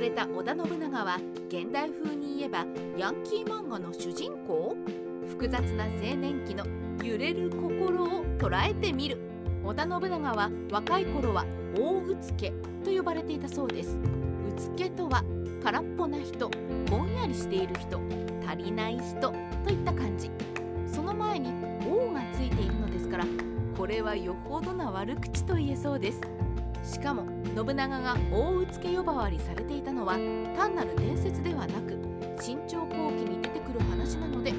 われた織田信長は現代風に言えばヤンキー漫画の主人公？複雑な青年期の揺れる心を捉えてみる。織田信長は若い頃は大うつけと呼ばれていたそうです。うつけとは空っぽな人ぼんやりしている人足りない人といった感じ。その前に「王」がついているのですからこれはよほどな悪口と言えそうです。しかも信長が大うつけ呼ばわりされていたのは単なる伝説ではなく新朝後期に出てくる話なので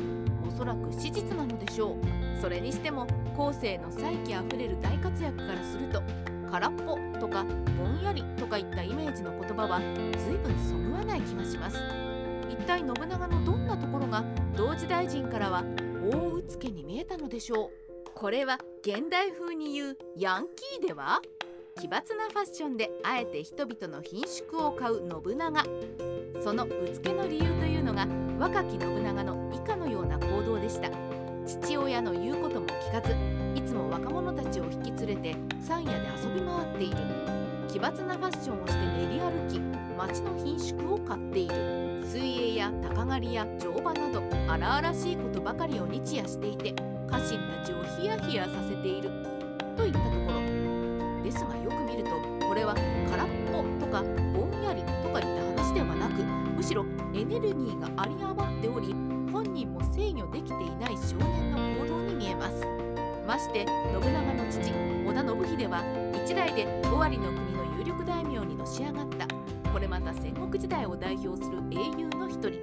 おそらく史実なのでしょう。それにしても後世の才気あふれる大活躍からすると空っぽとかぼんやりとかいったイメージの言葉は随分そぐわない気がします。一体信長のどんなところが同時大臣からは大うつけに見えたのでしょう。これは現代風に言うヤンキーでは？奇抜なファッションであえて人々の品縮を買う信長。そのうつけの理由というのが若き信長の以下のような行動でした。父親の言うことも聞かずいつも若者たちを引き連れて山野で遊び回っている。奇抜なファッションをして練り歩き町の品縮を買っている。水泳や鷹狩りや乗馬など荒々しいことばかりを日夜していて家臣たちをヒヤヒヤさせている。といったところ。ですがよく見るとこれは空っぽとかぼんやりとかいった話ではなくむしろエネルギーがあり余っており本人も制御できていない少年の行動に見えます。まして信長の父織田信秀は一代で尾張の国の有力大名にのし上がったこれまた戦国時代を代表する英雄の一人。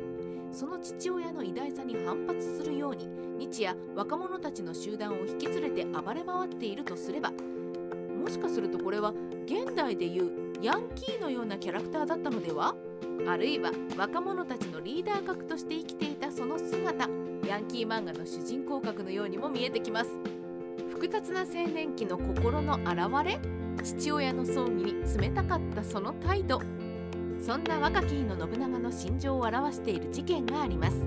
その父親の偉大さに反発するように日夜若者たちの集団を引き連れて暴れ回っているとすればもしかするとこれは現代でいうヤンキーのようなキャラクターだったのでは？あるいは若者たちのリーダー格として生きていたその姿。ヤンキー漫画の主人公格のようにも見えてきます。複雑な青年期の心の表れ？父親の葬儀に冷たかったその態度。そんな若き日の信長の心情を表している事件があります。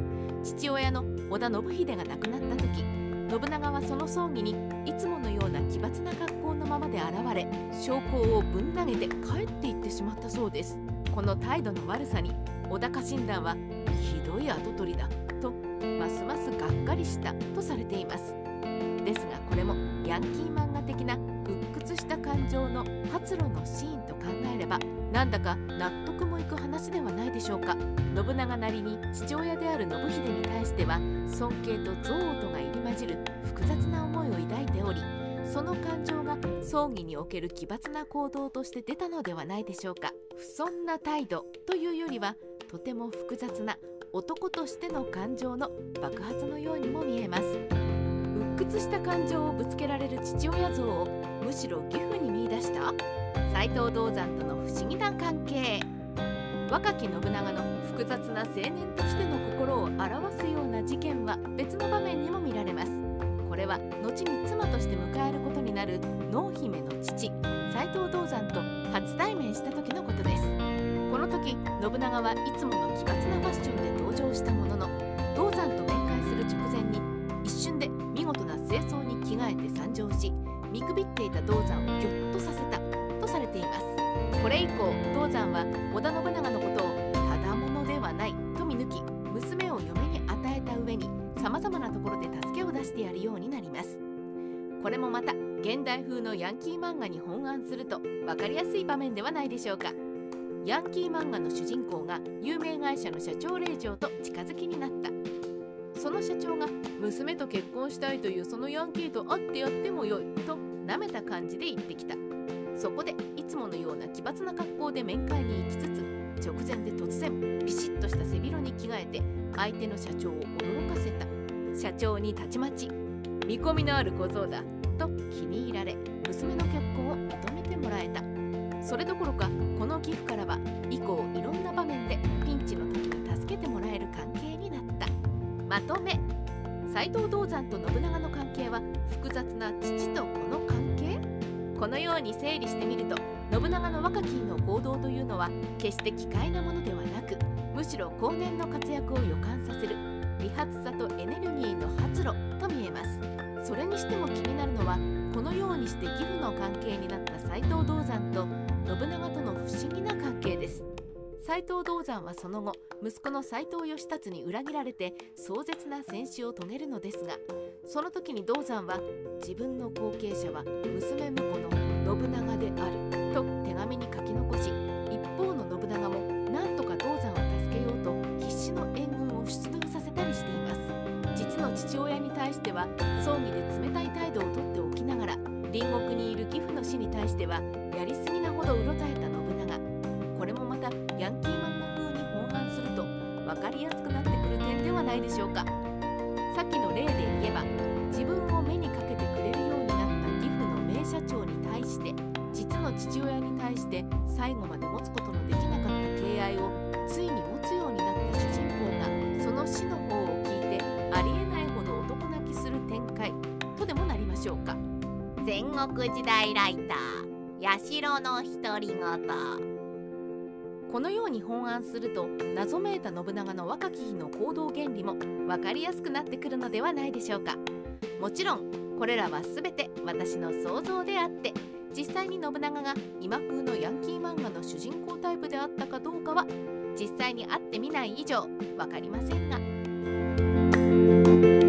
父親の織田信秀が亡くなった時。信長はその葬儀にいつものような奇抜な格好のままで現れ将校をぶん投げて帰っていってしまったそうです。この態度の悪さに小高診断はひどい跡取りだとますますがっかりしたとされています。ですがこれもヤンキー漫画的なした感情の発露のシーンと考えればなんだか納得もいく話ではないでしょうか。信長なりに父親である信秀に対しては尊敬と憎悪とが入り混じる複雑な思いを抱いておりその感情が葬儀における奇抜な行動として出たのではないでしょうか。不遜な態度というよりはとても複雑な男としての感情の爆発のようにも見えます。鬱屈した感情をぶつけられる父親像をしろ義父に見出した斎藤道山との不思議な関係。若き信長の複雑な青年としての心を表すような事件は別の場面にも見られます。これは後に妻として迎えることになる濃姫の父斎藤道山と初対面した時のことです。この時信長はいつもの奇抜なファッションで登場た道山をぎょっとさせたとされています。これ以降道山は織田信長のことをただものではないと見抜き娘を嫁に与えた上にさまざまなところで助けを出してやるようになります。これもまた現代風のヤンキー漫画に本案すると分かりやすい場面ではないでしょうか。ヤンキー漫画の主人公が有名会社の社長令嬢と近づきになった。その社長が娘と結婚したいというそのヤンキーと会ってやってもよいと舐めた感じで言ってきた。そこでいつものような奇抜な格好で面会に行きつつ直前で突然ビシッとした背広に着替えて相手の社長を驚かせた。社長にたちまち見込みのある小僧だと気に入られ娘の結婚を認めてもらえた。それどころかこの寄付からは以降いろんな場面でピンチの時に助けてもらえる関係になった。まとめ。斎藤道山と信長の関係は複雑な父と子の関係？このように整理してみると信長の若き日の行動というのは決して奇怪なものではなくむしろ後年の活躍を予感させる理髪さとエネルギーの発露と見えます。それにしても気になるのはこのようにして義父の関係になった斎藤道山と信長斎藤道山はその後息子の斎藤義達に裏切られて壮絶な戦死を遂げるのですがその時に道山は自分の後継者は娘婿の信長であると手紙に書き残し一方の信長も何とか道山を助けようと必死の援軍を出動させたりしています。実の父親に対しては葬儀で冷たい態度をとっておきながら隣国にいる義父の死に対してはやりすぎなほどうろたえたでしょうか？さっきの例で言えば自分を目にかけてくれるようになった義父の名社長に対して実の父親に対して最後まで持つことのできなかった敬愛をついに持つようになった主人公がその死の方を聞いてありえないほど男泣きする展開とでもなりましょうか？戦国時代ライター八代の独り言。このように本案すると謎めいた信長の若き日の行動原理も分かりやすくなってくるのではないでしょうか。もちろんこれらは全て私の想像であって実際に信長が今風のヤンキー漫画の主人公タイプであったかどうかは実際に会ってみない以上分かりませんが。